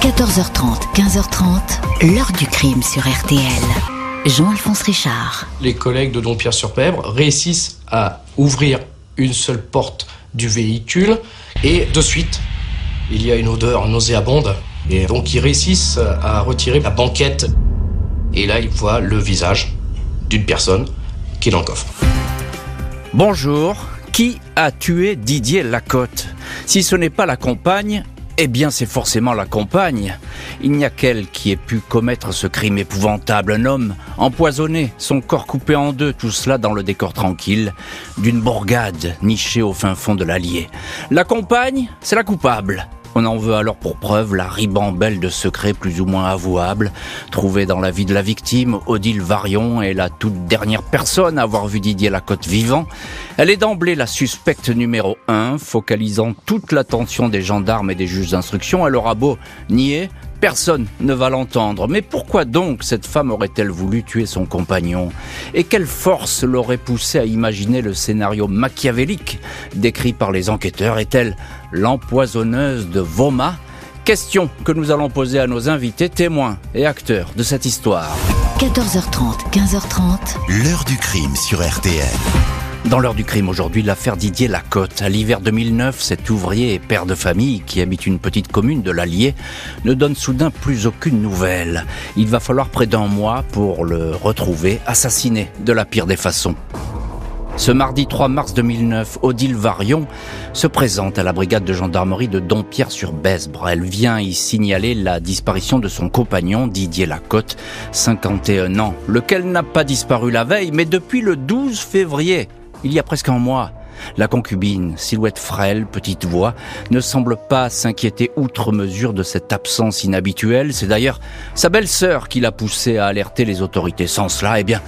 14h30, 15h30, l'heure du crime sur RTL. Jean-Alphonse Richard. Les collègues de Dompierre-sur-Pèbre réussissent à ouvrir une seule porte du véhicule et de suite, il y a une odeur nauséabonde. Et donc ils réussissent à retirer la banquette. Et là, ils voient le visage d'une personne qui est dans le coffre. Bonjour, qui a tué Didier Lacotte? Si ce n'est pas la compagne, eh bien, c'est forcément la compagne. Il n'y a qu'elle qui ait pu commettre ce crime épouvantable. Un homme empoisonné, son corps coupé en deux, tout cela dans le décor tranquille d'une bourgade nichée au fin fond de l'Allier. La compagne, c'est la coupable. On en veut alors pour preuve la ribambelle de secrets plus ou moins avouables, trouvés dans la vie de la victime. Odile Varion est la toute dernière personne à avoir vu Didier Lacotte vivant. Elle est d'emblée la suspecte numéro un, focalisant toute l'attention des gendarmes et des juges d'instruction. Elle aura beau nier, Personne ne va l'entendre. Mais pourquoi donc cette femme aurait-elle voulu tuer son compagnon? Et quelle force l'aurait poussé à imaginer le scénario machiavélique décrit par les enquêteurs? Est-elle l'empoisonneuse de Voma Question que nous allons poser à nos invités, témoins et acteurs de cette histoire. 14h30, 15h30. L'heure du crime sur RTL. Dans l'heure du crime aujourd'hui, l'affaire Didier Lacotte. À l'hiver 2009, cet ouvrier et père de famille qui habite une petite commune de l'Allier ne donne soudain plus aucune nouvelle. Il va falloir près d'un mois pour le retrouver assassiné de la pire des façons. Ce mardi 3 mars 2009, Odile Varion se présente à la brigade de gendarmerie de Dompierre-sur-Besbre. Elle vient y signaler la disparition de son compagnon Didier Lacotte, 51 ans, lequel n'a pas disparu la veille, mais depuis le 12 février il y a presque un mois. La concubine, silhouette frêle, petite voix, ne semble pas s'inquiéter outre mesure de cette absence inhabituelle. C'est d'ailleurs sa belle-sœur qui l'a poussée à alerter les autorités. Sans cela, eh bien,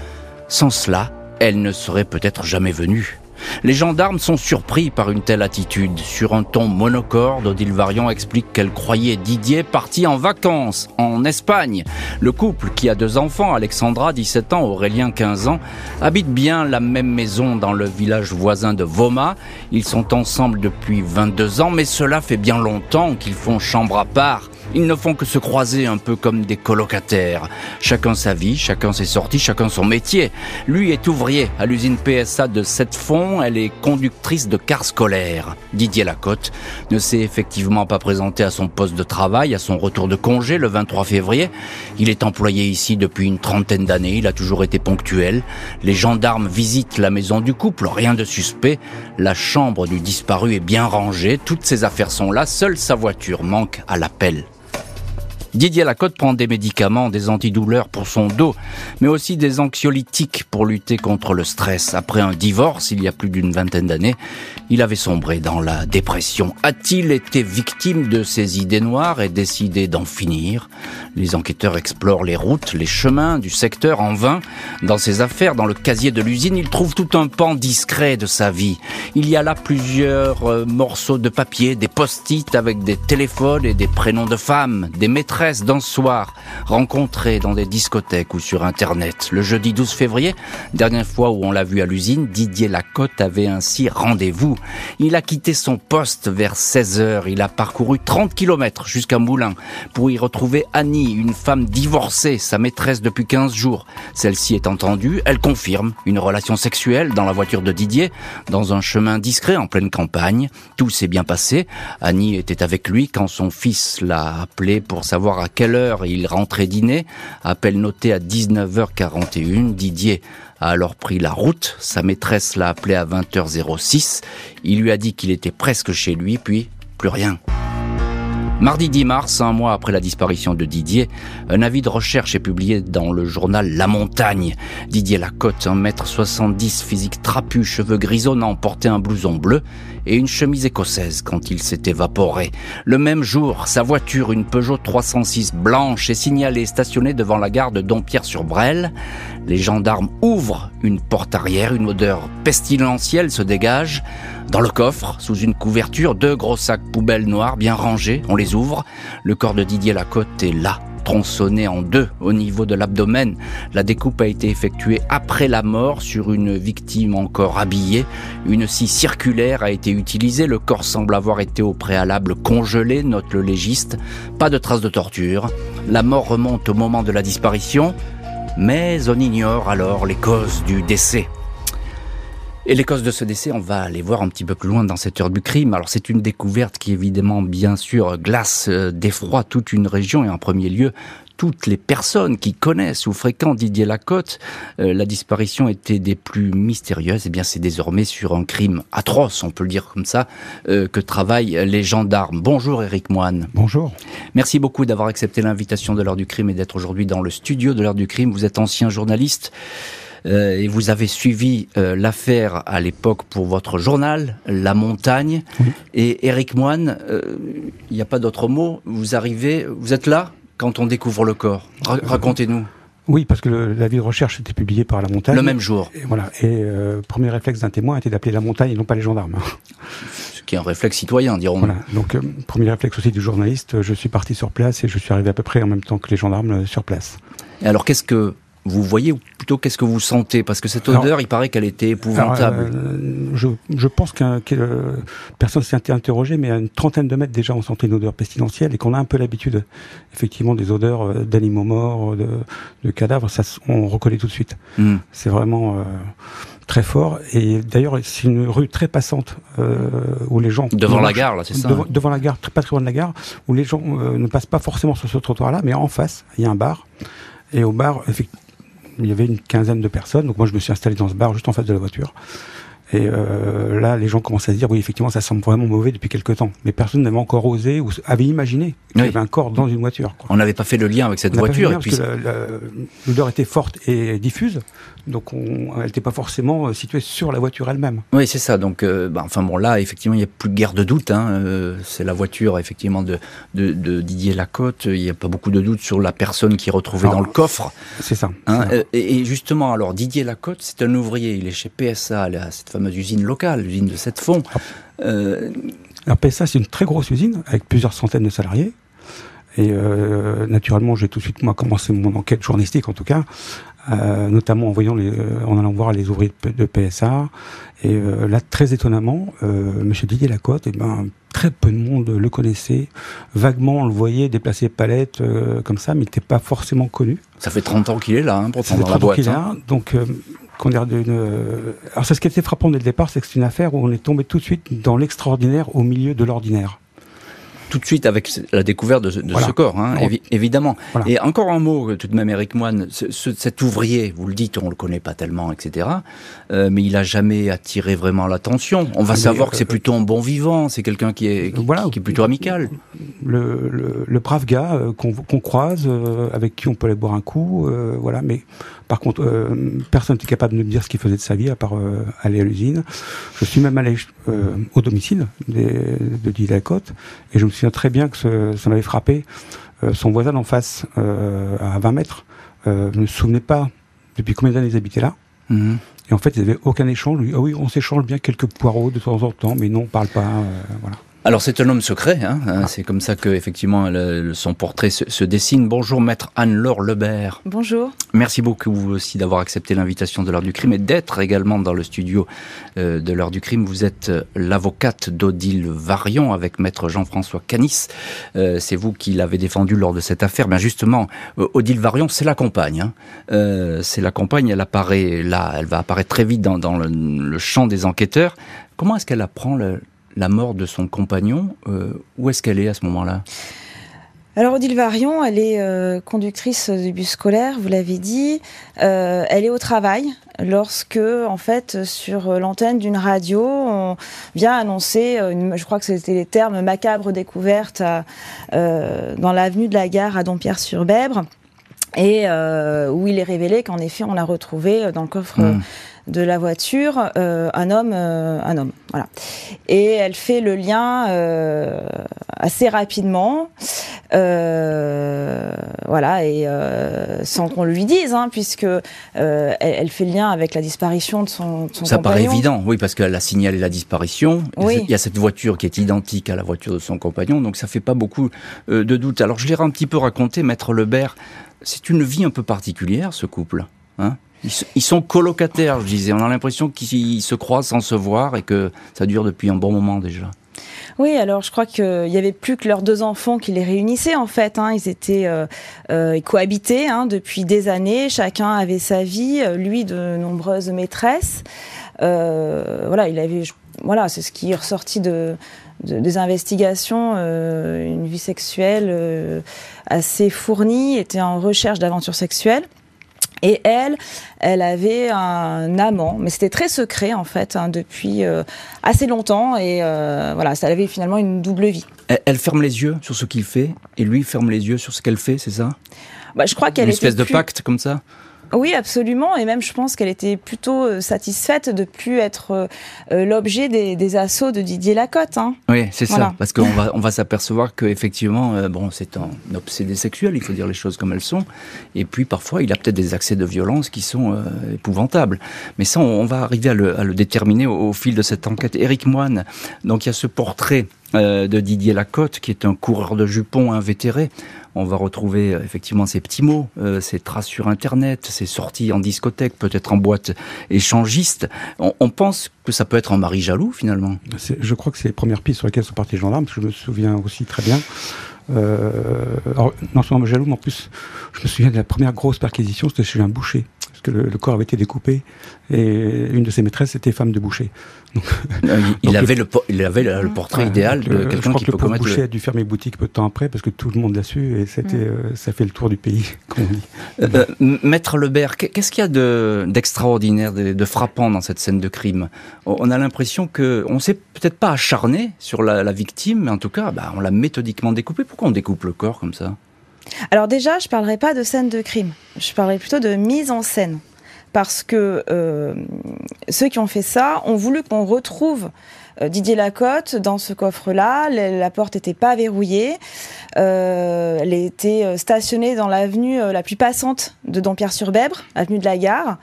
sans cela, elle ne serait peut-être jamais venue. Les gendarmes sont surpris par une telle attitude. Sur un ton monocorde, Odile Varian explique qu'elle croyait Didier parti en vacances en Espagne. Le couple, qui a deux enfants, Alexandra, 17 ans, Aurélien, 15 ans, habite bien la même maison dans le village voisin de Voma. Ils sont ensemble depuis 22 ans, mais cela fait bien longtemps qu'ils font chambre à part. Ils ne font que se croiser un peu comme des colocataires. Chacun sa vie, chacun ses sorties, chacun son métier. Lui est ouvrier à l'usine PSA de Sept-Fonds, elle est conductrice de car scolaire. Didier Lacotte ne s'est effectivement pas présenté à son poste de travail à son retour de congé le 23 février. Il est employé ici depuis une trentaine d'années, il a toujours été ponctuel. Les gendarmes visitent la maison du couple, rien de suspect. La chambre du disparu est bien rangée, toutes ses affaires sont là, seule sa voiture manque à l'appel. Didier Lacotte prend des médicaments, des antidouleurs pour son dos, mais aussi des anxiolytiques pour lutter contre le stress. Après un divorce, il y a plus d'une vingtaine d'années, il avait sombré dans la dépression. A-t-il été victime de ses idées noires et décidé d'en finir? Les enquêteurs explorent les routes, les chemins du secteur en vain. Dans ses affaires, dans le casier de l'usine, ils trouvent tout un pan discret de sa vie. Il y a là plusieurs euh, morceaux de papier, des post-it avec des téléphones et des prénoms de femmes, des maîtresses d'un soir rencontré dans des discothèques ou sur Internet. Le jeudi 12 février, dernière fois où on l'a vu à l'usine, Didier Lacotte avait ainsi rendez-vous. Il a quitté son poste vers 16 heures. Il a parcouru 30 kilomètres jusqu'à Moulins pour y retrouver Annie, une femme divorcée, sa maîtresse depuis 15 jours. Celle-ci est entendue, elle confirme une relation sexuelle dans la voiture de Didier, dans un chemin discret en pleine campagne. Tout s'est bien passé. Annie était avec lui quand son fils l'a appelé pour savoir à quelle heure il rentrait dîner. Appel noté à 19h41. Didier a alors pris la route. Sa maîtresse l'a appelé à 20h06. Il lui a dit qu'il était presque chez lui, puis plus rien. Mardi 10 mars, un mois après la disparition de Didier, un avis de recherche est publié dans le journal La Montagne. Didier Lacotte, 1m70, physique trapu, cheveux grisonnants, portait un blouson bleu et une chemise écossaise quand il s'est évaporé. Le même jour, sa voiture, une Peugeot 306 blanche, est signalée stationnée devant la gare de Dompierre-sur-Brel. Les gendarmes ouvrent une porte arrière, une odeur pestilentielle se dégage. Dans le coffre, sous une couverture, deux gros sacs poubelles noirs bien rangés. On les ouvre. Le corps de Didier Lacotte est là, tronçonné en deux au niveau de l'abdomen. La découpe a été effectuée après la mort sur une victime encore habillée. Une scie circulaire a été utilisée. Le corps semble avoir été au préalable congelé, note le légiste. Pas de traces de torture. La mort remonte au moment de la disparition, mais on ignore alors les causes du décès. Et les causes de ce décès, on va aller voir un petit peu plus loin dans cette heure du crime. Alors c'est une découverte qui évidemment, bien sûr, glace euh, d'effroi toute une région et en premier lieu toutes les personnes qui connaissent ou fréquentent Didier Lacotte. Euh, la disparition était des plus mystérieuses. Et eh bien c'est désormais sur un crime atroce, on peut le dire comme ça, euh, que travaillent les gendarmes. Bonjour Eric Moine. Bonjour. Merci beaucoup d'avoir accepté l'invitation de l'heure du crime et d'être aujourd'hui dans le studio de l'heure du crime. Vous êtes ancien journaliste. Euh, et vous avez suivi euh, l'affaire à l'époque pour votre journal, La Montagne. Et Eric Moine, euh, il n'y a pas d'autre mot, vous arrivez, vous êtes là quand on découvre le corps. Racontez-nous. Oui, parce que l'avis de recherche était publié par La Montagne. Le même jour. Et voilà. Et premier réflexe d'un témoin était d'appeler La Montagne et non pas les gendarmes. Ce qui est un réflexe citoyen, dirons-nous. Voilà. Donc, premier réflexe aussi du journaliste, je suis parti sur place et je suis arrivé à peu près en même temps que les gendarmes sur place. Et alors, qu'est-ce que vous voyez ou plutôt qu'est-ce que vous sentez? Parce que cette odeur, il paraît qu'elle était épouvantable. Euh, je, je, pense qu'un euh, personne s'est interrogé, mais à une trentaine de mètres déjà, on sentait une odeur pestilentielle et qu'on a un peu l'habitude, effectivement, des odeurs euh, d'animaux morts, de, de, cadavres. Ça, on reconnaît tout de suite. Hmm. C'est vraiment euh, très fort. Et d'ailleurs, c'est une rue très passante où les gens devant la gare, là, c'est ça. Devant, devant, la gare, très, pas très loin de la gare, où les gens ne passent pas forcément sur ce trottoir-là, mais en face, il y a un bar. Et au bar, effectivement il y avait une quinzaine de personnes. Donc moi, je me suis installé dans ce bar juste en face de la voiture. Et euh, là, les gens commençaient à se dire, oui, effectivement, ça semble vraiment mauvais depuis quelques temps. Mais personne n'avait encore osé ou avait imaginé qu'il y avait un corps dans une voiture. On n'avait pas fait le lien avec cette voiture. et puis... l'odeur était forte et diffuse, donc on, elle n'était pas forcément euh, située sur la voiture elle-même. Oui, c'est ça. Donc, euh, bah, enfin bon, là, effectivement, il n'y a plus de guerre de doute. Hein. Euh, c'est la voiture, effectivement, de, de, de Didier Lacotte. Il n'y a pas beaucoup de doute sur la personne qui est retrouvée dans le coffre. C'est ça. Hein. Et, justement, alors, Didier Lacotte, c'est un ouvrier. Il est chez PSA, là, cette fameuse usine locale, l'usine de cette fond. Ah. alors, PSA, c'est une très grosse usine avec plusieurs centaines de salariés. Et euh, naturellement, j'ai tout de suite moi commencé mon enquête journalistique en tout cas, euh, notamment en voyant les, euh, en allant voir les ouvriers de, PSA. Et euh, là, très étonnamment, euh, Monsieur Didier Lacotte, eh ben très peu de monde le connaissait. Vaguement, on le voyait déplacer palette euh, comme ça, mais il n'était pas forcément connu. Ça fait 30 ans qu'il est là, hein, pour ça fait 30 ans qu'il est là, hein. donc. qu'on d'une. Alors, c'est ce qui était frappant dès le départ, c'est que c'est une affaire où on est tombé tout de suite dans l'extraordinaire au milieu de l'ordinaire tout de suite avec la découverte de, ce corps, hein, évidemment. Et encore un mot, tout de même, Eric Moine, cet ouvrier, vous le dites, on le connaît pas tellement, etc. Euh, mais il a jamais attiré vraiment l'attention. On va ah, savoir que c'est euh, plutôt un bon vivant, c'est quelqu'un qui est, qui, est plutôt amical. Le, le, brave gars euh, qu'on croise, avec qui on peut aller boire un coup, voilà. Mais par contre, personne n'est capable de me dire ce qu'il faisait de sa vie à part aller à l'usine. Je suis même allé au domicile de, de Côte et je me suis très bien que ça m'avait frappé. Euh, son voisin en face, euh, à 20 mètres, euh, ne se souvenait pas depuis combien d'années ils habitaient là. Mhm. Et en fait, ils n'avaient aucun échange. Ah oui, on s'échange bien quelques poireaux de temps en temps, mais non, on parle pas. voilà. Alors c'est un homme secret, hein, hein c'est comme ça que effectivement son portrait se, dessine. Bonjour maître Anne-Laure Lebert. Bonjour. Merci beaucoup vous aussi d'avoir accepté l'invitation de l'heure du crime et d'être également dans le studio euh, de l'heure du crime. Vous êtes euh, l'avocate d'Odile Varion avec maître Jean-François Canis. Euh, c'est vous qui l'avez défendu lors de cette affaire. Bien justement, Odile Varion, c'est la compagne. Hein. c'est la compagne, elle apparaît là, elle va apparaître très vite dans, dans le, le champ des enquêteurs. Comment est-ce qu'elle apprend le, la mort de son compagnon. Euh, où est-ce qu'elle est à ce moment-là? Alors Odile Varion, elle est euh, conductrice du bus scolaire, vous l'avez dit. Euh, elle est au travail lorsque, en fait, sur l'antenne d'une radio, on vient annoncer, je crois que c'était les termes macabres découvertes dans l'avenue de la gare à Dompierre-sur-Bèbre, et où il est révélé qu'en effet, on l'a retrouvé dans le coffre. Hmm de la voiture euh, un homme, euh, un homme. Voilà. Et elle fait le lien euh, assez rapidement. voilà, et sans qu'on lui dise, hein, puisque elle, fait le lien avec la disparition de son, de son Ça paraît évident, oui, parce qu'elle a signalé la disparition. Il y a cette voiture qui est identique à la voiture de son compagnon, donc ça fait pas beaucoup de doute. Alors je l'ai un petit peu raconté, Maître Lebert, c'est une vie un peu particulière, ce couple. Hein ils, sont colocataires, je disais. On a l'impression qu'ils se croisent sans se voir et que ça dure depuis un bon moment déjà. Oui, alors je crois qu'il n'y avait plus que leurs deux enfants qui les réunissaient en fait. Hein. Ils étaient euh, euh cohabitaient hein, depuis des années. Chacun avait sa vie. Lui de nombreuses maîtresses. Euh, voilà, il avait. Voilà, c'est ce qui est ressorti de, des investigations. Euh, une vie sexuelle assez fournie, était en recherche d'aventures sexuelles. Et elle, elle avait un amant, mais c'était très secret en fait hein, depuis euh, assez longtemps et euh, voilà, ça avait finalement une double vie. Elle, ferme les yeux sur ce qu'il fait et lui ferme les yeux sur ce qu'elle fait, c'est ça? Bah, je crois qu'elle une espèce de pacte comme ça? Oui, absolument. Et même, je pense qu'elle était plutôt euh, satisfaite de plus être euh, euh, l'objet des, assauts de Didier Lacotte. Hein. Oui, c'est ça. Parce qu'on va, on va s'apercevoir qu'effectivement, bon, c'est un obsédé sexuel, il faut dire les choses comme elles sont. Et puis, parfois, il a peut-être des accès de violence qui sont épouvantables. Mais ça, on, va arriver à le, déterminer au, au, fil de cette enquête. Éric Moine, donc il y a ce portrait de Didier Lacotte, qui est un coureur de jupons invétéré on va retrouver euh, effectivement ces petits mots, euh, ces traces sur Internet, ces sorties en discothèque, peut-être en boîte échangiste. On, pense que ça peut être un mari jaloux finalement. Je crois que c'est les premières pistes sur lesquelles sont partis les gendarmes, parce que je me souviens aussi très bien. Euh, non seulement jaloux, mais en plus, je me souviens de la première grosse perquisition, c'était chez un boucher que le, corps avait été découpé et une de ses maîtresses était femme de boucher. il, avait le, il avait le portrait idéal de quelqu'un qui peut le boucher a dû fermer boutique peu de temps après parce que tout le monde l'a su et c'était, mm. euh, ça fait le tour du pays, comme on dit. Euh, euh, Maître Lebert, qu'est-ce qu'il y a de, d'extraordinaire, de, frappant dans cette scène de crime? On a l'impression que on s'est peut-être pas acharné sur la, victime, mais en tout cas, bah, on l'a méthodiquement découpé. Pourquoi on découpe le corps comme ça? Alors déjà, je ne parlerai pas de scène de crime, je parlerai plutôt de mise en scène. Parce que euh, ceux qui ont fait ça ont voulu qu'on retrouve euh, Didier Lacotte dans ce coffre-là. La, porte n'était pas verrouillée. Euh, elle était stationnée dans l'avenue la plus passante de Dompierre-sur-Bèbre, avenue de la Gare.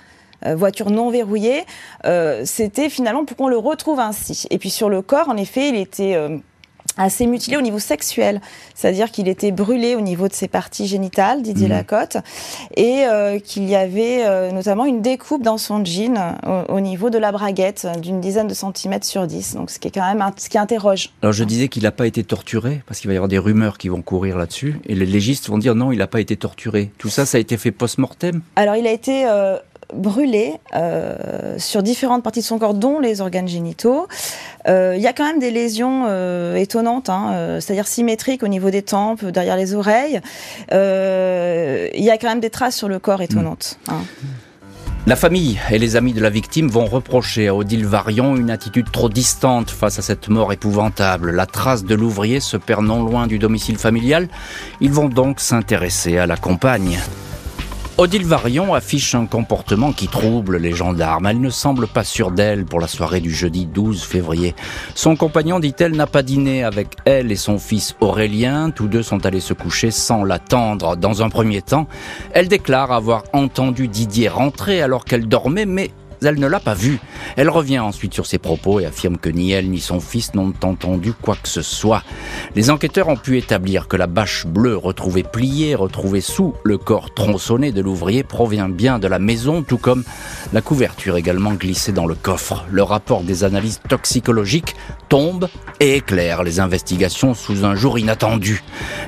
voiture non verrouillée, c'était finalement pour qu'on le retrouve ainsi. Et puis sur le corps, en effet, il était assez mutilé au niveau sexuel, c'est-à-dire qu'il était brûlé au niveau de ses parties génitales, Didier mmh. Lacotte, et euh, qu'il y avait euh, notamment une découpe dans son jean au, niveau de la braguette d'une dizaine de centimètres sur 10, donc ce qui est quand même ce qui interroge. Alors je disais qu'il n'a pas été torturé, parce qu'il va y avoir des rumeurs qui vont courir là-dessus, et les légistes vont dire non, il n'a pas été torturé. Tout ça, ça a été fait post-mortem? Alors il a été euh, brûlé euh, sur différentes parties de son corps, dont les organes génitaux. Euh, il y a quand même des lésions euh, étonnantes, hein, c'est-à-dire symétriques au niveau des tempes, derrière les oreilles. Il y a quand même des traces sur le corps étonnantes. Hein. La famille et les amis de la victime vont reprocher à Odile Varion une attitude trop distante face à cette mort épouvantable. La trace de l'ouvrier se perd non loin du domicile familial. Ils vont donc s'intéresser à la compagne. Odile Varion affiche un comportement qui trouble les gendarmes. Elle ne semble pas sûre d'elle pour la soirée du jeudi 12 février. Son compagnon, dit-elle, n'a pas dîné avec elle et son fils Aurélien. Tous deux sont allés se coucher sans l'attendre. Dans un premier temps, elle déclare avoir entendu Didier rentrer alors qu'elle dormait, mais elle ne l'a pas vu. Elle revient ensuite sur ses propos et affirme que ni elle ni son fils n'ont entendu quoi que ce soit. Les enquêteurs ont pu établir que la bâche bleue retrouvée pliée, retrouvée sous le corps tronçonné de l'ouvrier provient bien de la maison, tout comme la couverture également glissée dans le coffre. Le rapport des analyses toxicologiques tombe et éclaire les investigations sous un jour inattendu.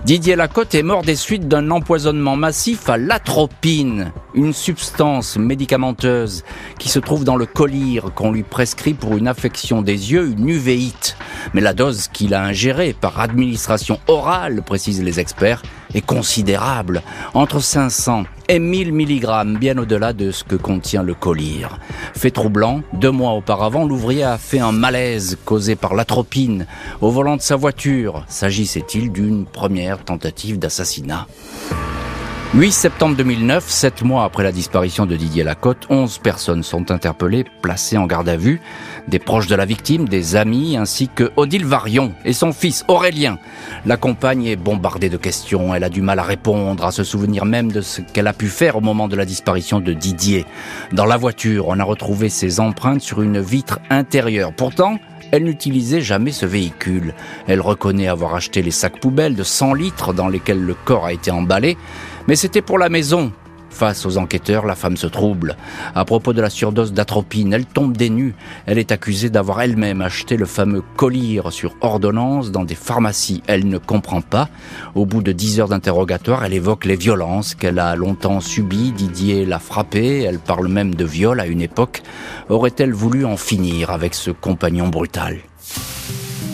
Didier Lacotte est mort des suites d'un empoisonnement massif à l'atropine, une substance médicamenteuse qui se trouve dans le collyre qu'on lui prescrit pour une affection des yeux, une uvéite. Mais la dose qu'il a ingérée par administration orale, précisent les experts, est considérable, entre 500 et 1000 mg, bien au-delà de ce que contient le collyre. Fait troublant, deux mois auparavant, l'ouvrier a fait un malaise causé par l'atropine au volant de sa voiture. S'agissait-il d'une première tentative d'assassinat? 8 septembre 2009, sept mois après la disparition de Didier Lacotte, 11 personnes sont interpellées, placées en garde à vue. Des proches de la victime, des amis, ainsi que Odile Varion et son fils Aurélien. La compagne est bombardée de questions, elle a du mal à répondre, à se souvenir même de ce qu'elle a pu faire au moment de la disparition de Didier. Dans la voiture, on a retrouvé ses empreintes sur une vitre intérieure. Pourtant, elle n'utilisait jamais ce véhicule. Elle reconnaît avoir acheté les sacs poubelles de 100 litres dans lesquels le corps a été emballé, mais c'était pour la maison. Face aux enquêteurs, la femme se trouble. À propos de la surdose d'atropine, elle tombe des nues. Elle est accusée d'avoir elle-même acheté le fameux collyre sur ordonnance dans des pharmacies. Elle ne comprend pas. Au bout de dix heures d'interrogatoire, elle évoque les violences qu'elle a longtemps subies. Didier l'a frappée. Elle parle même de viol à une époque. Aurait-elle voulu en finir avec ce compagnon brutal?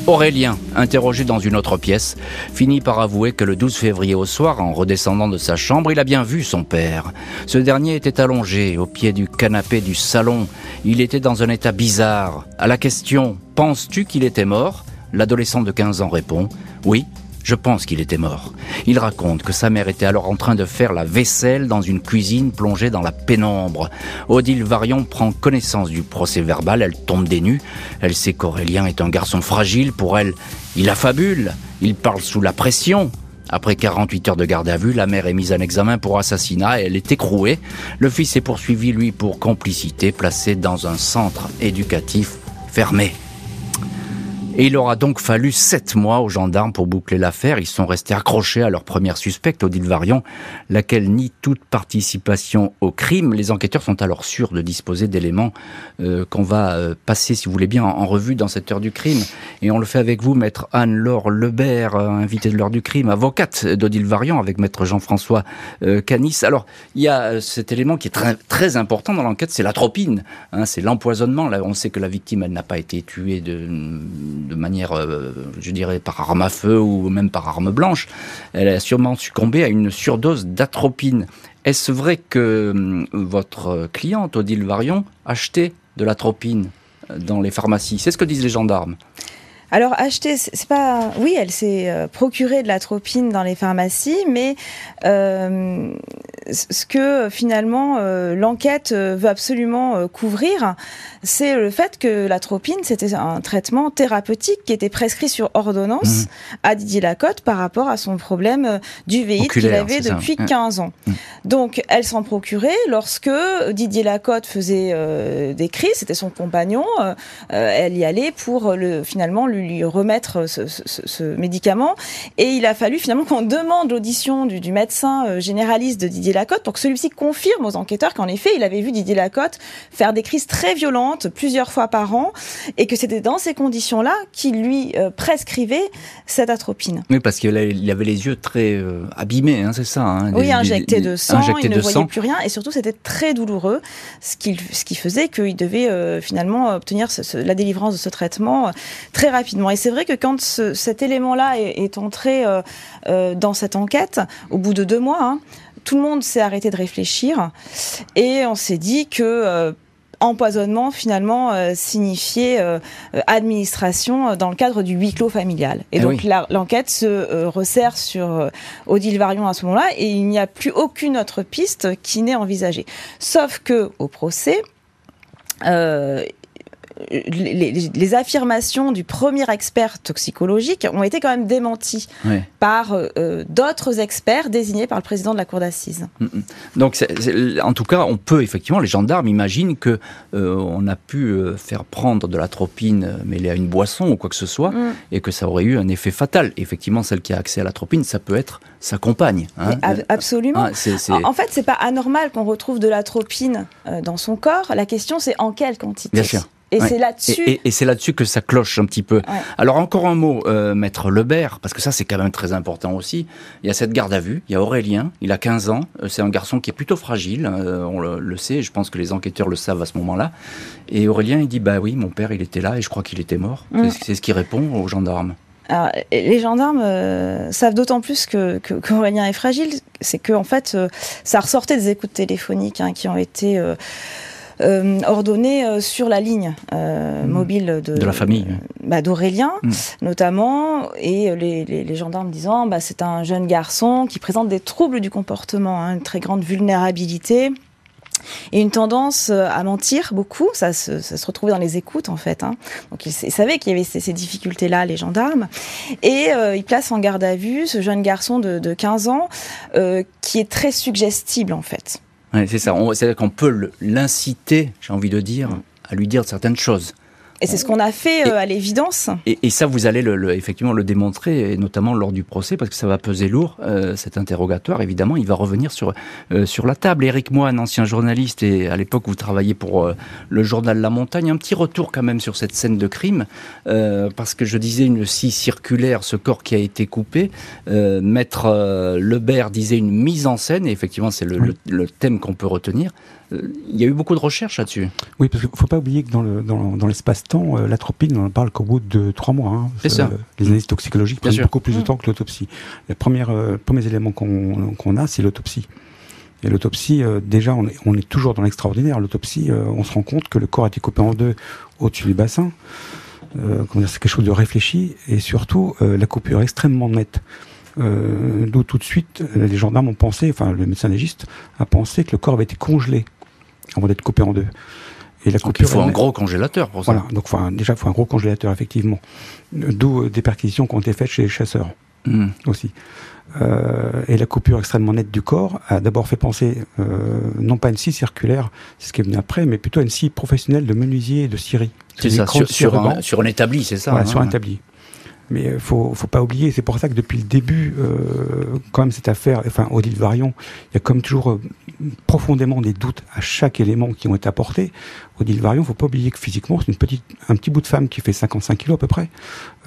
Aurélien, interrogé dans une autre pièce, finit par avouer que le 12 février au soir, en redescendant de sa chambre, il a bien vu son père. Ce dernier était allongé au pied du canapé du salon. Il était dans un état bizarre. À la question « Penses-tu qu'il était mort ?», l'adolescent de 15 ans répond « Oui, je pense qu'il était mort. Il raconte que sa mère était alors en train de faire la vaisselle dans une cuisine plongée dans la pénombre. Odile Varion prend connaissance du procès verbal, elle tombe des nues. Elle sait qu'Aurélien est un garçon fragile. Pour elle, il affabule, il parle sous la pression. Après 48 heures de garde à vue, la mère est mise en examen pour assassinat et elle est écrouée. Le fils est poursuivi, lui, pour complicité, placé dans un centre éducatif fermé. Et il aura donc fallu sept mois aux gendarmes pour boucler l'affaire. Ils sont restés accrochés à leur première suspecte, Odile Varion, laquelle nie toute participation au crime. Les enquêteurs sont alors sûrs de disposer d'éléments euh, qu'on va euh, passer, si vous voulez bien, en, revue dans cette heure du crime. Et on le fait avec vous, maître Anne-Laure Lebert, euh, invitée de l'heure du crime, avocate d'Odile Varion, avec maître Jean-François Canis. Alors, il y a cet élément qui est très, important dans l'enquête, c'est l'atropine. Hein, c'est l'empoisonnement. On sait que la victime, elle n'a pas été tuée de de manière, euh, je dirais, par arme à feu ou même par arme blanche. Elle a sûrement succombé à une surdose d'atropine. Est-ce vrai que hum, votre cliente, Odile Varion, achetait de l'atropine dans les pharmacies? C'est ce que disent les gendarmes. Alors acheter, c'est pas. Oui, elle s'est euh, procurée de l'atropine dans les pharmacies, mais euh, ce que finalement euh, l'enquête veut absolument couvrir, c'est le fait que l'atropine, c'était un traitement thérapeutique qui était prescrit sur ordonnance mmh. à Didier Lacotte par rapport à son problème du VIH qu'il avait depuis 15 mmh. ans. Mmh. Donc elle s'en procurait lorsque Didier Lacotte faisait des crises, c'était son compagnon, elle y allait pour le finalement le lui remettre ce, médicament. Et il a fallu finalement qu'on demande l'audition du, médecin euh, généraliste de Didier Lacotte pour que celui-ci confirme aux enquêteurs qu'en effet, il avait vu Didier Lacotte faire des crises très violentes plusieurs fois par an et que c'était dans ces conditions-là qu'il lui euh, prescrivait cette atropine. Oui, parce qu'il avait les yeux très euh, abîmés, hein, c'est ça. Hein, oui, injectés de sang, il ne voyait plus rien et surtout c'était très douloureux, ce qui, ce qui faisait qu'il devait finalement obtenir la délivrance de ce traitement très rapidement et c'est vrai que quand cet élément-là est, entré euh, euh, dans cette enquête, au bout de deux mois, hein, tout le monde s'est arrêté de réfléchir et on s'est dit que euh, empoisonnement finalement signifiait administration dans le cadre du huis clos familial. Et eh donc l'enquête se resserre sur Odile Varion à ce moment-là et il n'y a plus aucune autre piste qui n'est envisagée. Sauf que au procès, les, affirmations du premier expert toxicologique ont été quand même démenties par euh, d'autres experts désignés par le président de la cour d'assises. Mm, mm. Donc, en tout cas, on peut effectivement, les gendarmes imaginent que euh, on a pu euh, faire prendre de l'atropine mêlée à une boisson ou quoi que ce soit, mm. et que ça aurait eu un effet fatal. effectivement, celle qui a accès à l'atropine, ça peut être sa compagne. Hein. Absolument. Ah, en, fait, c'est pas anormal qu'on retrouve de l'atropine dans son corps. La question, c'est en quelle quantité? Bien sûr. Et c'est là-dessus. Et, c'est là-dessus que ça cloche un petit peu. Alors encore un mot, euh, maître Lebert, parce que ça c'est quand même très important aussi. Il y a cette garde à vue, il y a Aurélien, il a 15 ans, euh, c'est un garçon qui est plutôt fragile, euh, on le, sait, je pense que les enquêteurs le savent à ce moment-là. Et Aurélien il dit bah oui, mon père il était là et je crois qu'il était mort. Mm. C'est ce qu'il répond aux gendarmes. Alors, les gendarmes savent d'autant plus que qu'Aurélien est fragile, c'est que en fait, ça ressortait des écoutes téléphoniques hein, qui ont été ordonné sur la ligne mmh. mobile de, la famille. Bah, D'Aurélien, mmh. notamment, et les, gendarmes disant bah, c'est un jeune garçon qui présente des troubles du comportement, hein, une très grande vulnérabilité et une tendance euh, à mentir beaucoup. Ça se, ça se retrouvait dans les écoutes en fait. Hein. Donc ils, savaient qu'il y avait ces, difficultés-là, les gendarmes, et euh, ils placent en garde à vue ce jeune garçon de, de 15 ans euh, qui est très suggestible en fait. C'est ça. C'est-à-dire qu'on peut l'inciter, j'ai envie de dire, à lui dire certaines choses. Et c'est ce qu'on a fait euh, à l'évidence. Et, ça, vous allez le, effectivement le démontrer, et notamment lors du procès, parce que ça va peser lourd, euh, cet interrogatoire. Évidemment, il va revenir sur, euh, sur la table. Éric Moine, ancien journaliste, et à l'époque, vous travailliez pour le journal La Montagne. Un petit retour quand même sur cette scène de crime, parce que je disais une scie circulaire, ce corps qui a été coupé. Maître Lebert disait une mise en scène, et effectivement, c'est le, le thème qu'on peut retenir. Il y a eu beaucoup de recherches là-dessus. Oui, parce qu'il ne faut pas oublier que dans, le, dans, l'espace-temps, euh, l'atropine, on en parle qu'au bout de trois mois. Hein, C'est ça. les analyses toxicologiques prennent beaucoup plus de mmh. temps que l'autopsie. Les premiers, euh, premiers éléments qu'on a, c'est l'autopsie. Et l'autopsie, euh, déjà, on est, on est, toujours dans l'extraordinaire. L'autopsie, on se rend compte que le corps a été coupé en deux au-dessus du bassin. c'est quelque chose de réfléchi. Et surtout, la coupure est extrêmement nette. D'où tout de suite, les gendarmes ont pensé, enfin le médecin légiste a pensé que le corps avait été congelé avant d'être coupé en deux. Et la coupure, il faut un gros congélateur pour ça. Voilà, donc déjà il faut un gros congélateur effectivement. D'où euh, des perquisitions qui ont été faites chez les chasseurs hmm. aussi. Euh, et la coupure extrêmement nette du corps a d'abord fait penser euh, non pas à une scie circulaire, c'est ce qui est venu après, mais plutôt à une scie professionnelle de menuisier et de scierie. C'est ça, sur, un, sur, un, établi, c'est ça voilà, hein. sur un établi. Mais il euh, faut, faut pas oublier, c'est pour ça que depuis le début, euh, quand même cette affaire, enfin Odile Varion, il y a comme toujours euh, profondément des doutes à chaque élément qui ont été apportés. Odile Varion, faut pas oublier que physiquement, c'est une petite, un petit bout de femme qui fait 55 kilos à peu près.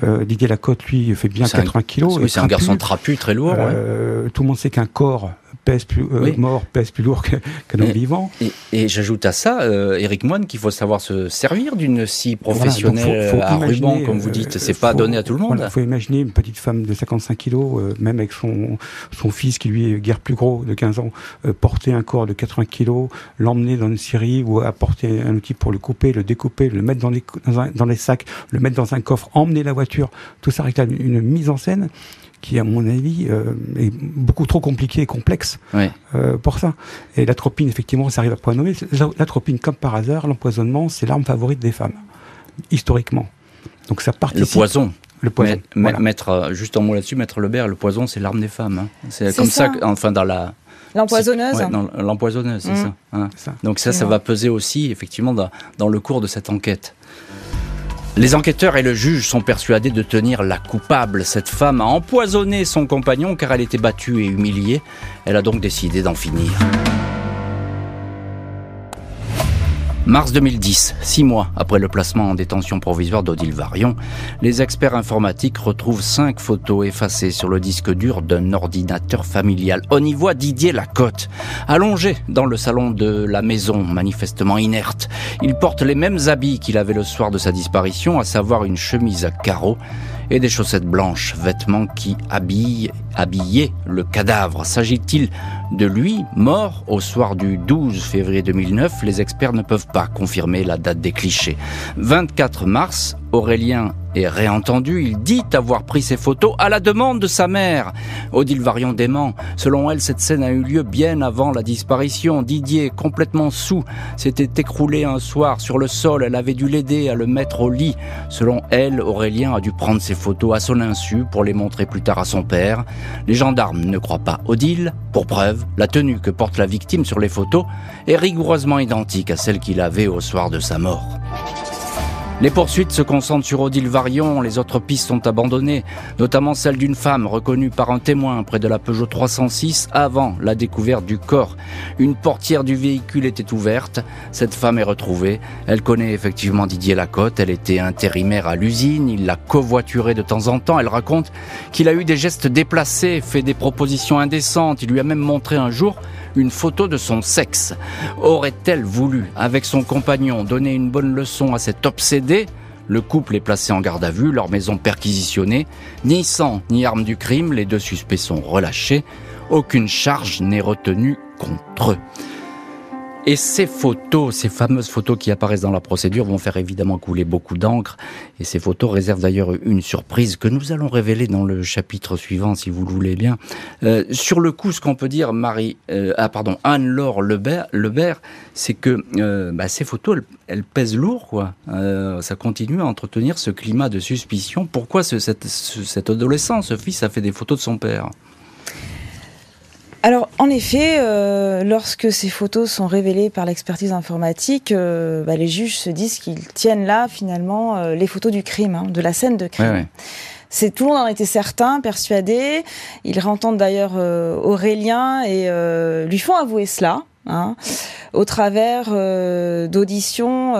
Euh, Didier Lacotte, lui, fait bien 80 kilos. Oui, c'est un garçon trapu, très lourd. Euh, Tout le monde sait qu'un corps pèse plus euh, mort pèse plus lourd qu'un homme vivant. Et, j'ajoute à ça, euh, Eric Moine, qu'il faut savoir se servir d'une scie professionnelle à ruban, comme vous dites. C'est pas donné à tout le monde. Il faut imaginer une petite femme de 55 kilos, même avec son son fils qui lui est guère plus gros de 15 ans, porter un corps de 80 kilos, l'emmener dans une scierie ou apporter un outil pour le couper, le découper, le mettre dans les dans, dans les sacs, le mettre dans un coffre, emmener la voiture. Tout ça réclame une mise en scène qui, à mon avis, euh, est beaucoup trop compliqué et complexe euh, pour ça. Et l'atropine, effectivement, ça arrive à point nommé. L'atropine, comme par hasard, l'empoisonnement, c'est l'arme favorite des femmes, historiquement. Donc ça participe. Le poison. Le poison. Mettre, euh, juste un mot là-dessus, mettre le Lebert, le poison, c'est l'arme des femmes. Hein. C'est comme ça. enfin, dans la. L'empoisonneuse L'empoisonneuse, c'est mmh. hein. ça, Donc ça, ça va peser aussi, effectivement, dans, dans le cours de cette enquête. Les enquêteurs et le juge sont persuadés de tenir la coupable. Cette femme a empoisonné son compagnon car elle était battue et humiliée. Elle a donc décidé d'en finir. Mars 2010, six mois après le placement en détention provisoire d'Odile Varion, les experts informatiques retrouvent cinq photos effacées sur le disque dur d'un ordinateur familial. On y voit Didier Lacotte, allongé dans le salon de la maison, manifestement inerte. Il porte les mêmes habits qu'il avait le soir de sa disparition, à savoir une chemise à carreaux et des chaussettes blanches, vêtements qui habillent, habillaient le cadavre. S'agit-il de lui, mort au soir du 12 février 2009 Les experts ne peuvent pas confirmer la date des clichés. 24 mars, Aurélien est réentendu, il dit avoir pris ces photos à la demande de sa mère. Odile Varion dément. Selon elle, cette scène a eu lieu bien avant la disparition. Didier, complètement sous, s'était écroulé un soir sur le sol. Elle avait dû l'aider à le mettre au lit. Selon elle, Aurélien a dû prendre ces photos à son insu pour les montrer plus tard à son père. Les gendarmes ne croient pas Odile. Pour preuve, la tenue que porte la victime sur les photos est rigoureusement identique à celle qu'il avait au soir de sa mort. Les poursuites se concentrent sur Odile Varion, les autres pistes sont abandonnées, notamment celle d'une femme reconnue par un témoin près de la Peugeot 306 avant la découverte du corps. Une portière du véhicule était ouverte, cette femme est retrouvée, elle connaît effectivement Didier Lacotte, elle était intérimaire à l'usine, il l'a covoituré de temps en temps, elle raconte qu'il a eu des gestes déplacés, fait des propositions indécentes, il lui a même montré un jour une photo de son sexe. Aurait-elle voulu, avec son compagnon, donner une bonne leçon à cet obsédé le couple est placé en garde à vue, leur maison perquisitionnée. Ni sang ni arme du crime, les deux suspects sont relâchés. Aucune charge n'est retenue contre eux. Et ces photos, ces fameuses photos qui apparaissent dans la procédure vont faire évidemment couler beaucoup d'encre. Et ces photos réservent d'ailleurs une surprise que nous allons révéler dans le chapitre suivant, si vous le voulez bien. Euh, sur le coup, ce qu'on peut dire, Marie, euh, ah pardon, Anne-Laure Lebert, Lebert c'est que euh, bah, ces photos, elles, pèsent lourd, quoi. ça continue à entretenir ce climat de suspicion. Pourquoi ce, cet adolescent, ce fils, a fait des photos de son père? Alors, en effet, euh, lorsque ces photos sont révélées par l'expertise informatique, euh, bah, les juges se disent qu'ils tiennent là, finalement, euh, les photos du crime, hein, de la scène de crime. C'est tout le monde en était certain, persuadé. Ils entendent d'ailleurs Aurélien et lui font avouer cela, hein, au travers d'auditions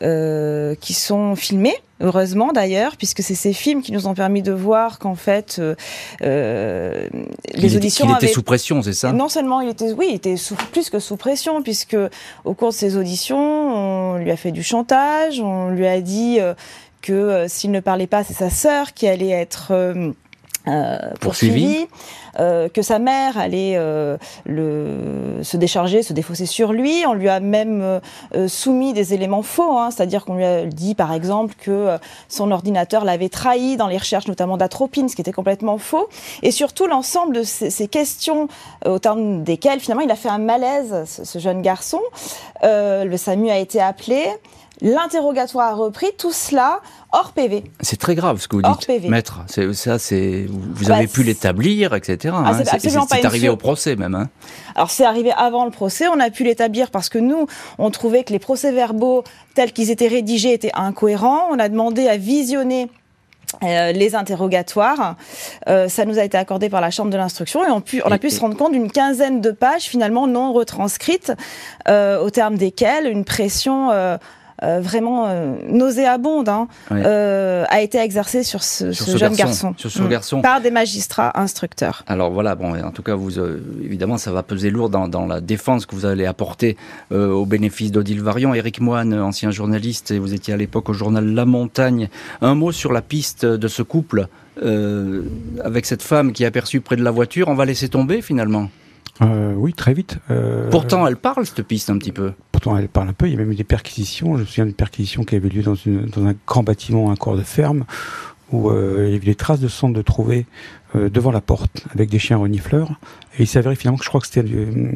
qui sont filmées heureusement d'ailleurs, puisque c'est ces films qui nous ont permis de voir qu'en fait, euh, euh les auditions. Il était sous pression, c'est ça? Non seulement il était, oui, il était sous, plus que sous pression, puisque au cours de ces auditions, on lui a fait du chantage, on lui a dit euh, que euh, s'il ne parlait pas, c'est sa sœur qui allait être euh, poursuivi, euh, que sa mère allait euh, le, se décharger, se défausser sur lui. On lui a même soumis des éléments faux, hein, c'est-à-dire qu'on lui a dit par exemple que son ordinateur l'avait trahi dans les recherches notamment d'atropine, ce qui était complètement faux. Et surtout l'ensemble de ces, ces, questions au terme desquelles finalement il a fait un malaise, ce, ce jeune garçon. le SAMU a été appelé. L'interrogatoire a repris, tout cela hors PV. C'est très grave ce que vous dites, maître. Ça, c'est vous avez bah, pu l'établir, etc. Ah, hein. c'est arrivé au procès même. Hein. Alors c'est arrivé avant le procès. On a pu l'établir parce que nous, on trouvait que les procès-verbaux tels qu'ils étaient rédigés étaient incohérents. On a demandé à visionner euh, les interrogatoires. Euh, ça nous a été accordé par la Chambre de l'instruction et on, on a pu se rendre compte d'une quinzaine de pages finalement non retranscrites, euh, au terme desquelles une pression euh, vraiment euh, nauséabonde hein, euh, a été exercée sur ce, jeune garçon, sur ce mm. garçon, par des magistrats instructeurs. Alors voilà, bon, en tout cas, vous évidemment, ça va peser lourd dans, dans, la défense que vous allez apporter au bénéfice d'Odile Varion. Éric Moine, ancien journaliste, et vous étiez à l'époque au journal La Montagne. Un mot sur la piste de ce couple avec cette femme qui est aperçue près de la voiture. On va laisser tomber finalement. Euh, oui, très vite. Euh, pourtant, elle parle, cette piste, un petit peu. Pourtant, elle parle un peu. Il y a même eu des perquisitions. Je me souviens d'une perquisition qui avait lieu dans, un grand bâtiment, un corps de ferme, où euh, il y avait des traces de sang de trouver euh, devant la porte, avec des chiens renifleurs. Et il s'avérait finalement que je crois que c'était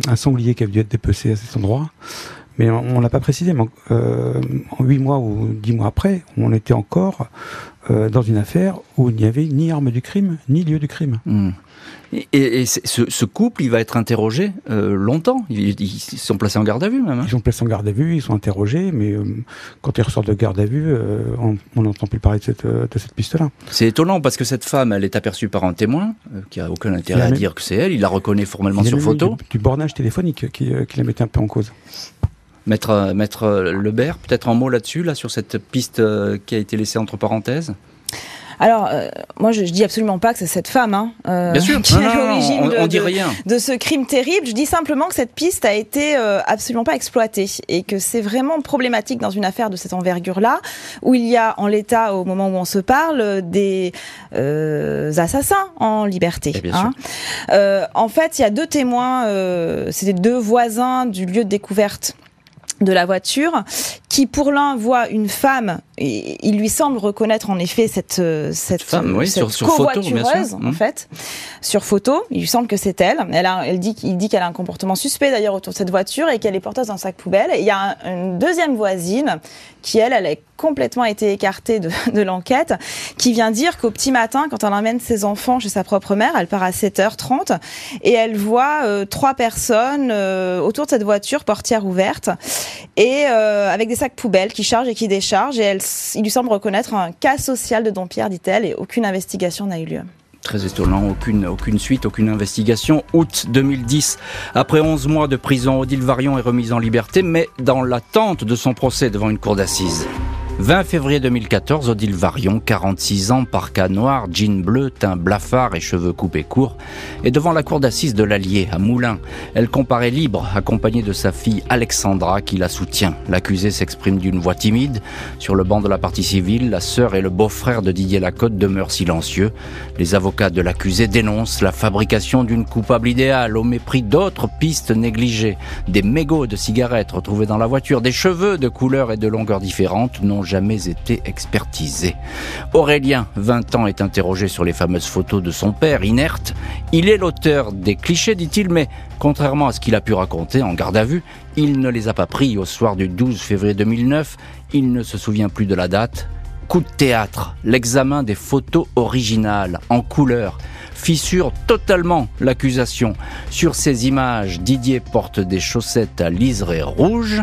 un sanglier qui avait dû être dépecé à cet endroit. Mais on, ne l'a pas précisé, mais en huit mois ou dix mois après, on était encore dans une affaire où il n'y avait ni arme du crime, ni lieu du crime. Hmm. Et, ce, couple, il va être interrogé euh, longtemps. Ils, sont placés en garde à vue même. Hein. Ils sont placés en garde à vue, ils sont interrogés, mais euh, quand ils ressortent de garde à vue, euh, on n'entend plus parler de cette, de cette piste-là. C'est étonnant parce que cette femme, elle est aperçue par un témoin qui a aucun intérêt à dire que c'est elle. Il la reconnaît formellement sur photo. Du, du, bornage téléphonique qui, qui la mettait un peu en cause. Maître, Maître Lebert, peut-être un mot là-dessus, là, sur cette piste qui a été laissée entre parenthèses? Alors, euh, moi, je, je, dis absolument pas que c'est cette femme hein, euh, qui est l'origine de, de, ce crime terrible. Je dis simplement que cette piste a été euh, absolument pas exploitée et que c'est vraiment problématique dans une affaire de cette envergure-là, où il y a en l'état, au moment où on se parle, des assassins en liberté. Eh hein. en fait, il y a deux témoins, c'était deux voisins du lieu de découverte de la voiture, qui pour l'un voit une femme, et il lui semble reconnaître en effet cette euh, cette, femme, oui, cette sur, covoitureuse en mmh. fait, sur photo. Il lui semble que c'est elle. Elle, a, elle dit qu'il dit qu'elle a un comportement suspect d'ailleurs autour de cette voiture et qu'elle est porteuse d'un sac poubelle. il y a une deuxième voisine qui elle, elle a complètement été écartée de, l'enquête, qui vient dire qu'au petit matin, quand elle emmène ses enfants chez sa propre mère, elle part à 7h30 et elle voit euh, trois personnes euh, autour de cette voiture, portière ouverte, et euh, avec des sacs poubelles qui chargent et qui déchargent. Et elle, il lui semble reconnaître un cas social de Dompierre, dit-elle, et aucune investigation n'a eu lieu. Très étonnant, aucune, aucune suite, aucune investigation. Août 2010, après 11 mois de prison, Odile Varion est remise en liberté, mais dans l'attente de son procès devant une cour d'assises. 20 février 2014, Odile Varion, 46 ans, parka noir, jean bleu, teint blafard et cheveux coupés courts, est devant la cour d'assises de l'Allier, à Moulins. Elle comparaît libre, accompagnée de sa fille Alexandra, qui la soutient. L'accusé s'exprime d'une voix timide. Sur le banc de la partie civile, la sœur et le beau-frère de Didier Lacotte demeurent silencieux. Les avocats de l'accusé dénoncent la fabrication d'une coupable idéale au mépris d'autres pistes négligées. Des mégots de cigarettes retrouvés dans la voiture, des cheveux de couleurs et de longueurs différentes n'ont jamais été expertisé. Aurélien, 20 ans, est interrogé sur les fameuses photos de son père, inerte. Il est l'auteur des clichés, dit-il, mais contrairement à ce qu'il a pu raconter en garde à vue, il ne les a pas pris au soir du 12 février 2009. Il ne se souvient plus de la date. Coup de théâtre, l'examen des photos originales en couleur fissure totalement l'accusation. Sur ces images, Didier porte des chaussettes à liseré rouge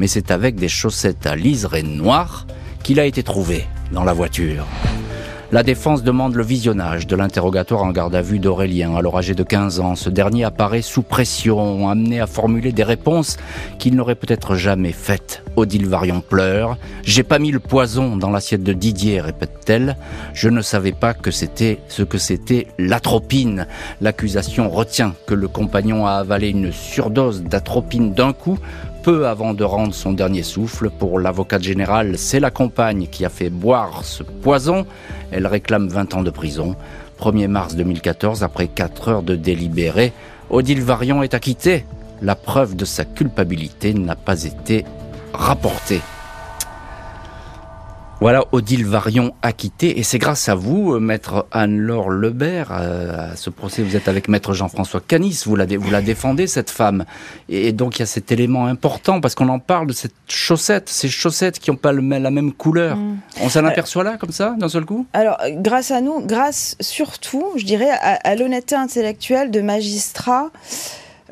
mais c'est avec des chaussettes à liseré noir qu'il a été trouvé dans la voiture. La défense demande le visionnage de l'interrogatoire en garde à vue d'Aurélien, alors âgé de 15 ans. Ce dernier apparaît sous pression, amené à formuler des réponses qu'il n'aurait peut-être jamais faites. Odile Varion pleure. J'ai pas mis le poison dans l'assiette de Didier, répète-t-elle. Je ne savais pas que c'était ce que c'était l'atropine. L'accusation retient que le compagnon a avalé une surdose d'atropine d'un coup peu avant de rendre son dernier souffle. Pour l'avocate générale, c'est la compagne qui a fait boire ce poison. Elle réclame 20 ans de prison. 1er mars 2014, après 4 heures de délibéré, Odile Varion est acquittée. La preuve de sa culpabilité n'a pas été rapportée. Voilà Odile Varion acquitté et c'est grâce à vous, euh, maître Anne-Laure Lebert, euh, à ce procès vous êtes avec maître Jean-François Canis, vous la, vous la défendez cette femme. Et donc il y a cet élément important parce qu'on en parle de cette chaussette, ces chaussettes qui n'ont pas le, la même couleur. Mm. On s'en aperçoit là comme ça d'un seul coup? Alors grâce à nous, grâce surtout, je dirais, à, à l'honnêteté intellectuelle de magistrats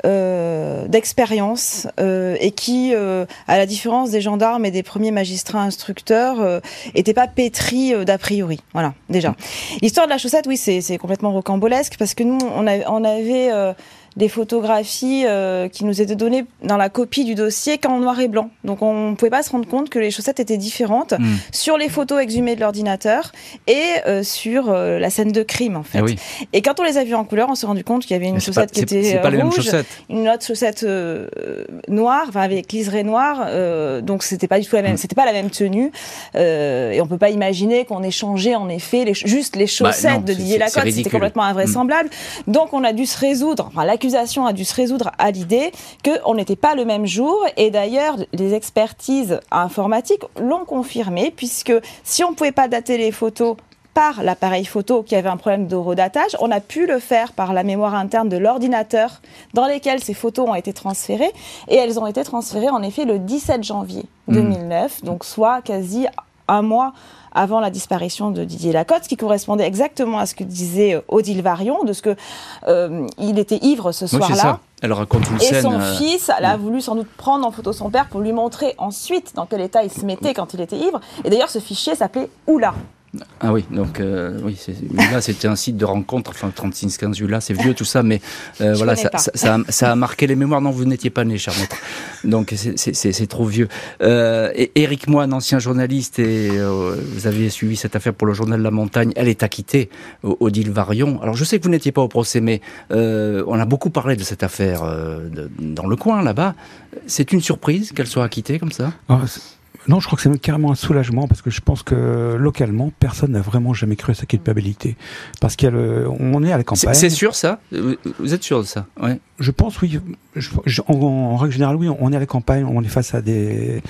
euh, d'expérience euh, et qui, euh, à la différence des gendarmes et des premiers magistrats instructeurs, n'était pas pétri d'a priori. Voilà, déjà. L'histoire de la chaussette, oui, c'est complètement rocambolesque parce que nous, on, on avait des photographies euh, qui nous étaient données dans la copie du dossier qu'en noir et blanc. Donc on ne pouvait pas se rendre compte que les chaussettes étaient différentes hmm. sur les photos exhumées de l'ordinateur et euh, sur euh, la scène de crime en fait. Eh et quand on les a vues en couleur, on s'est rendu compte qu'il y avait une chaussette qui était rouge, une autre chaussette noire, enfin avec liseré noir. donc c'était pas du tout la même, hmm. c'était pas la même tenue. et on peut pas imaginer qu'on ait changé en effet les, juste les bah, chaussettes de Didier Lacotte. C'était complètement invraisemblable. Donc on a dû se résoudre. Enfin, l'accusation a dû se résoudre à l'idée qu'on n'était pas le même jour. Et d'ailleurs, les expertises informatiques l'ont confirmé, puisque si on ne pouvait pas dater les photos par l'appareil photo qui avait un problème de redatage, on a pu le faire par la mémoire interne de l'ordinateur dans lequel ces photos ont été transférées. Et elles ont été transférées en effet le 17 janvier 2009, hmm. donc soit quasi un mois avant la disparition de Didier Lacotte, ce qui correspondait exactement à ce que disait euh, Odile Varion, de ce que euh, il était ivre ce soir-là. Elle raconte une et son euh, fils, elle a voulu sans doute prendre en photo son père pour lui montrer ensuite dans quel état il se mettait quand il était ivre. Et d'ailleurs, ce fichier s'appelait Oula. Ah oui, donc euh, oui, là c'était un site de rencontre, enfin 36-15 là, c'est vieux tout ça, mais euh, voilà, ça, ça, a, ça, a, marqué les mémoires. Non, vous n'étiez pas né, cher maître, donc c'est trop vieux. Euh, et Éric Moine, ancien journaliste, et euh, vous avez suivi cette affaire pour le journal La Montagne, elle est acquittée, Odile Varion. Alors je sais que vous n'étiez pas au procès, mais euh, on a beaucoup parlé de cette affaire dans le coin là-bas. C'est une surprise qu'elle soit acquittée comme ça? Ah, non, je crois que c'est carrément un soulagement parce que je pense que localement, personne n'a vraiment jamais cru à sa culpabilité. Parce qu'on est à la campagne. C'est sûr ça? Vous êtes sûr de ça? Ouais. Je pense oui. en, règle générale, oui, on est à la campagne, on est face à des,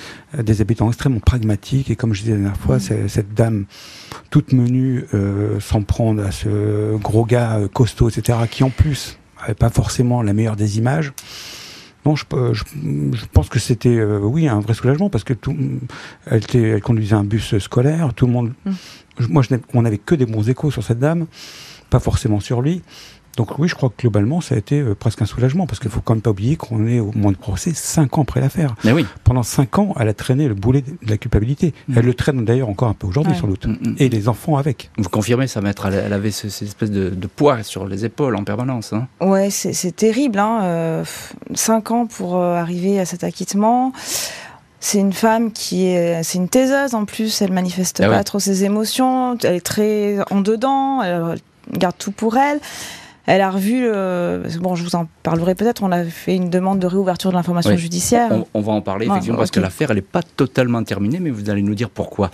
des habitants extrêmement pragmatiques. Et comme je disais la dernière fois, mmh. cette dame toute menue euh, s'en prendre à ce gros gars euh, costaud, etc., qui en plus n'avait pas forcément la meilleure des images. Non, je, je, pense que c'était, euh, oui, un vrai soulagement parce que tout, elle, était, elle conduisait un bus scolaire, tout le monde. Mmh. Moi, je on n'avait que des bons échos sur cette dame, pas forcément sur lui. Donc oui, je crois que globalement, ça a été euh, presque un soulagement, parce qu'il faut quand même pas oublier qu'on est au moment du procès cinq ans après l'affaire. Mais oui. Pendant cinq ans, elle a traîné le boulet de la culpabilité. Mm. Elle le traîne d'ailleurs encore un peu aujourd'hui, sans doute. Mm, mm. Et les enfants avec. Vous confirmez ça, maître Elle avait cette espèce de, poids sur les épaules en permanence. Hein? Ouais, c'est terrible. Hein. Euh, cinq ans pour euh, arriver à cet acquittement. C'est une femme qui est, c'est une taiseuse en plus. Elle manifeste Ah pas ouais. trop ses émotions. Elle est très en dedans. Elle garde tout pour elle. Elle a revu. euh, bon, je vous en parlerai peut-être. On a fait une demande de réouverture de l'information Oui. judiciaire. On, on va en parler Ouais, effectivement parce que l'affaire elle n'est pas totalement terminée, mais vous allez nous dire pourquoi.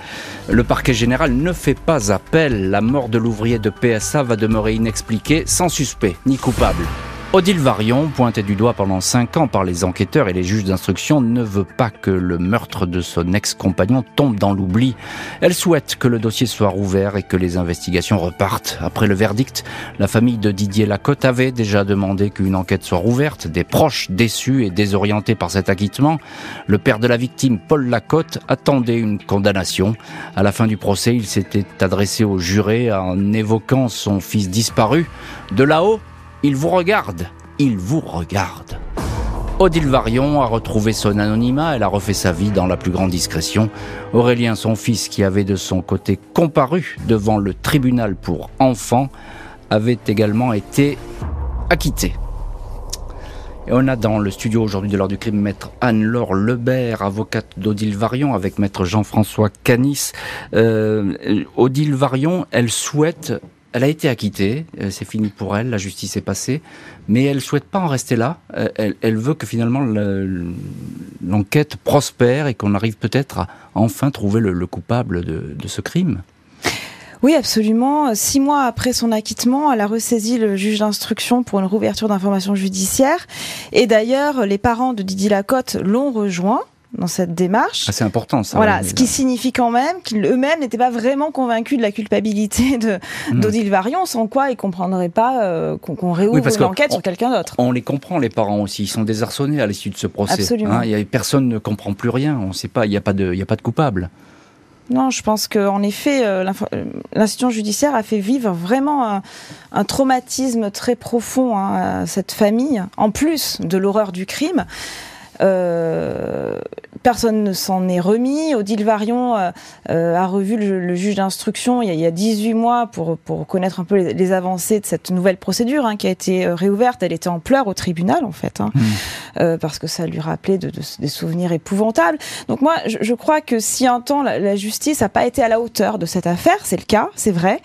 Le parquet général ne fait pas appel. La mort de l'ouvrier de PSA va demeurer inexpliquée, sans suspect ni coupable. Odile Varion, pointée du doigt pendant cinq ans par les enquêteurs et les juges d'instruction, ne veut pas que le meurtre de son ex-compagnon tombe dans l'oubli. Elle souhaite que le dossier soit rouvert et que les investigations repartent. Après le verdict, la famille de Didier Lacotte avait déjà demandé qu'une enquête soit rouverte. Des proches déçus et désorientés par cet acquittement, le père de la victime, Paul Lacotte, attendait une condamnation. À la fin du procès, il s'était adressé aux jurés en évoquant son fils disparu. De là-haut, il vous regarde, il vous regarde. Odile Varion a retrouvé son anonymat, elle a refait sa vie dans la plus grande discrétion. Aurélien, son fils, qui avait de son côté comparu devant le tribunal pour enfants, avait également été acquitté. Et on a dans le studio aujourd'hui de l'heure du crime maître Anne-Laure Lebert, avocate d'Odile Varion, avec maître Jean-François Canis. Euh, Odile Varion, elle souhaite, elle a été acquittée, euh, c'est fini pour elle, la justice est passée, mais elle souhaite pas en rester là. Euh, Elle, veut que finalement le- l'enquête prospère et qu'on arrive peut-être à enfin trouver le, le coupable de, de ce crime. Oui, absolument. Six mois après son acquittement, elle a ressaisi le juge d'instruction pour une rouverture d'informations judiciaires. Et d'ailleurs, les parents de Didier Lacotte l'ont rejoint dans cette démarche. Ah, c'est important ça. Voilà, ce qui signifie quand même qu'eux-mêmes n'étaient pas vraiment convaincus de la culpabilité de Mm. d'Odile Varion, sans quoi ils comprendraient pas euh, qu'on réouvre Oui, l'enquête sur quelqu'un d'autre. On les comprend, les parents aussi. Ils sont désarçonnés à l'issue de ce procès. Absolument. Hein, y a, personne ne comprend plus rien. On sait pas. Il n'y a pas de, il y a pas de coupable. Non, je pense qu'en effet, euh, euh, l'institution judiciaire a fait vivre vraiment un, un traumatisme très profond hein, à cette famille, en plus de l'horreur du crime. Euh, personne ne s'en est remis. Odile Varion euh, euh, a revu le, le juge d'instruction il, y a- il y a 18 mois pour, pour connaître un peu les, les avancées de cette nouvelle procédure hein, qui a été réouverte. Elle était en pleurs au tribunal, en fait, hein, euh, parce que ça lui rappelait de- de- des souvenirs épouvantables. Donc moi, je, je crois que si un temps la, la justice n'a pas été à la hauteur de cette affaire, c'est le cas, c'est vrai,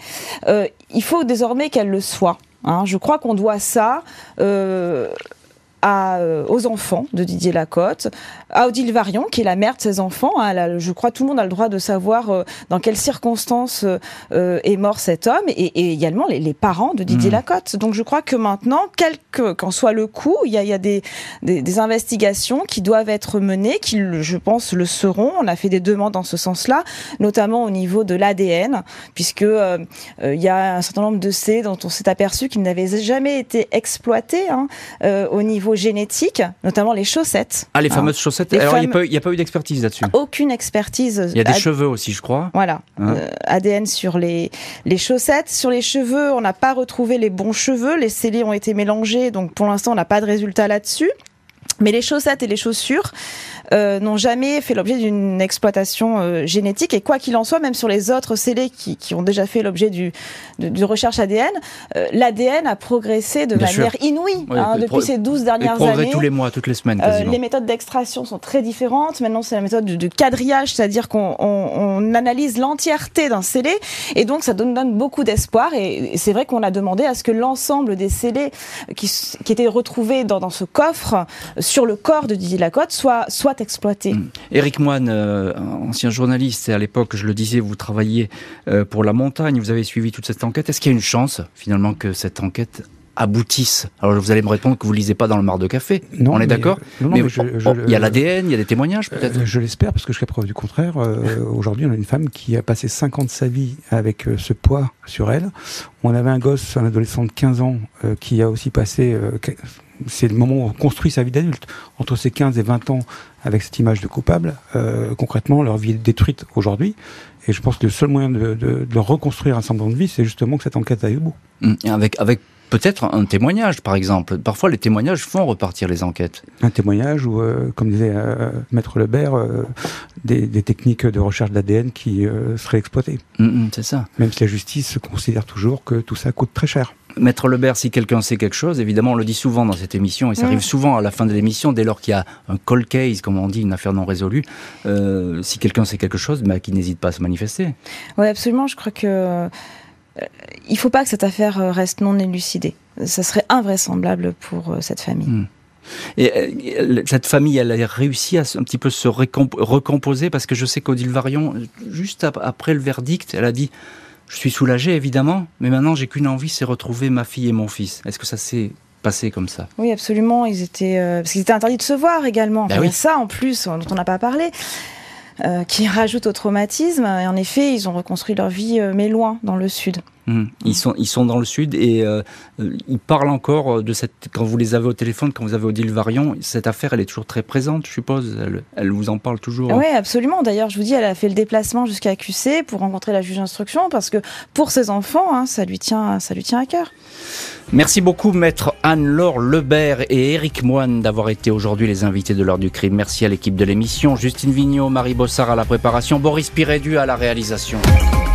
il faut désormais qu'elle le soit. hein. Je crois qu'on doit ça euh, à, euh, aux enfants de Didier Lacotte, à Odile Varion, qui est la mère de ses enfants. hein. Je crois que tout le monde a le droit de savoir euh, dans quelles circonstances euh, est mort cet homme, et, et également les, les parents de Didier Mhm. Lacotte. Donc je crois que maintenant, quel que- qu'en soit le coup, il y a, il y a des, des, des investigations qui doivent être menées, qui, je pense, le seront. On a fait des demandes dans ce sens-là, notamment au niveau de l'ADN, puisque il y a un certain nombre de C dont on s'est aperçu qu'ils n'avaient jamais été exploités hein, au niveau génétique, notamment les chaussettes. Ah, les hein. fameuses chaussettes. Les Alors, il n'y a, pas eu- il y a pas eu d'expertise là-dessus. Aucune expertise. Il y a des ad- cheveux aussi, je crois. Voilà, Hein. euh, ADN sur les, les chaussettes. Sur les cheveux, on n'a pas retrouvé les bons cheveux. Les scellés ont été mélangés, donc pour l'instant, on n'a pas de résultat là-dessus. Mais les chaussettes et les chaussures euh, n'ont jamais fait l'objet d'une exploitation euh, génétique. Et quoi qu'il en soit, même sur les autres scellés qui, qui ont déjà fait l'objet du, de, recherche ADN, euh, l'ADN a progressé de Bien manière sûr. inouïe Oui, hein, depuis ces 12 Et dernières années. tous les mois, toutes les semaines quasiment. les méthodes d'extraction sont très différentes. Maintenant, c'est la méthode de, de quadrillage, c'est-à-dire qu'on on, on analyse l'entièreté d'un scellé, et donc ça donne, donne beaucoup d'espoir. Et, et c'est vrai qu'on a demandé à ce que l'ensemble des scellés qui, qui étaient retrouvés dans, dans ce coffre sur le corps de Didier Lacotte soient, soient exploités. Mm. Éric Moine, euh, ancien journaliste, et à l'époque, je le disais, vous travailliez euh, pour La Montagne, vous avez suivi toute cette enquête. Est-ce qu'il y a une chance, finalement, que cette enquête aboutisse? Alors, vous allez me répondre que vous lisez pas dans le mar de café. Non, On est d'accord? euh, Mais mais je- oh, je- oh, il y a l'ADN, il y a des témoignages, peut-être? Euh, je l'espère, parce que jusqu'à preuve du contraire, euh, aujourd'hui, on a une femme qui a passé 5 ans de sa vie avec euh, ce poids sur elle. On avait un gosse, un adolescent de 15 ans, euh, qui a aussi passé... c'est le moment où on construit sa vie d'adulte. Entre ses 15 et 20 ans, avec cette image de coupable, euh, concrètement, leur vie est détruite aujourd'hui. Et je pense que le seul moyen de, de, de reconstruire un semblant de vie, c'est justement que cette enquête aille au bout. Mm. Avec, avec peut-être un témoignage, par exemple. Parfois, les témoignages font repartir les enquêtes. un témoignage ou, euh, comme disait euh, Maître Lebert, euh, des, des techniques de recherche d'ADN qui seraient exploitées. Mm, mm, c'est ça. Même si la justice considère toujours que tout ça coûte très cher. Maître Lebert, si quelqu'un sait quelque chose, évidemment, on le dit souvent dans cette émission, et ça Mm. arrive souvent à la fin de l'émission, dès lors qu'il y a un cold case, comme on dit, une affaire non résolue, euh, si quelqu'un sait quelque chose, bah, qu'il n'hésite pas à se manifester. Oui, absolument. Je crois que euh, il faut pas que cette affaire euh, reste non élucidée. Ça serait invraisemblable pour cette famille. Mm. Et cette famille, elle a réussi à un petit peu se recomposer, parce que je sais qu'Odile Varion, juste ap- après le verdict, elle a dit Je suis soulagée, évidemment, mais maintenant j'ai qu'une envie, c'est retrouver ma fille et mon fils. Est-ce que ça s'est passé comme ça? Oui, absolument. Ils étaient euh, parce qu'ils étaient interdits de se voir également. Enfin, oui. a ça en plus dont on n'a pas parlé. euh, qui rajoute au traumatisme. Et en effet, ils ont reconstruit leur vie, euh, mais loin, dans le sud. Hmm. Ils sont, ils sont dans le sud et euh, euh, ils parlent encore euh, de cette. Quand vous les avez au téléphone, quand vous avez Odile Varion, cette affaire, elle est toujours très présente, je suppose. Elle, elle vous en parle toujours. Oui, absolument. D'ailleurs, je vous dis, elle a fait le déplacement jusqu'à QC pour rencontrer la juge d'instruction parce que pour ses enfants, hein, ça lui tient, ça lui tient à cœur. Merci beaucoup, maître Anne-Laure Lebert et Éric Moine, d'avoir été aujourd'hui les invités de l'heure du crime. Merci à l'équipe de l'émission, Justine Vignot, Marie Bossard à la préparation, Boris Pirédu à la réalisation.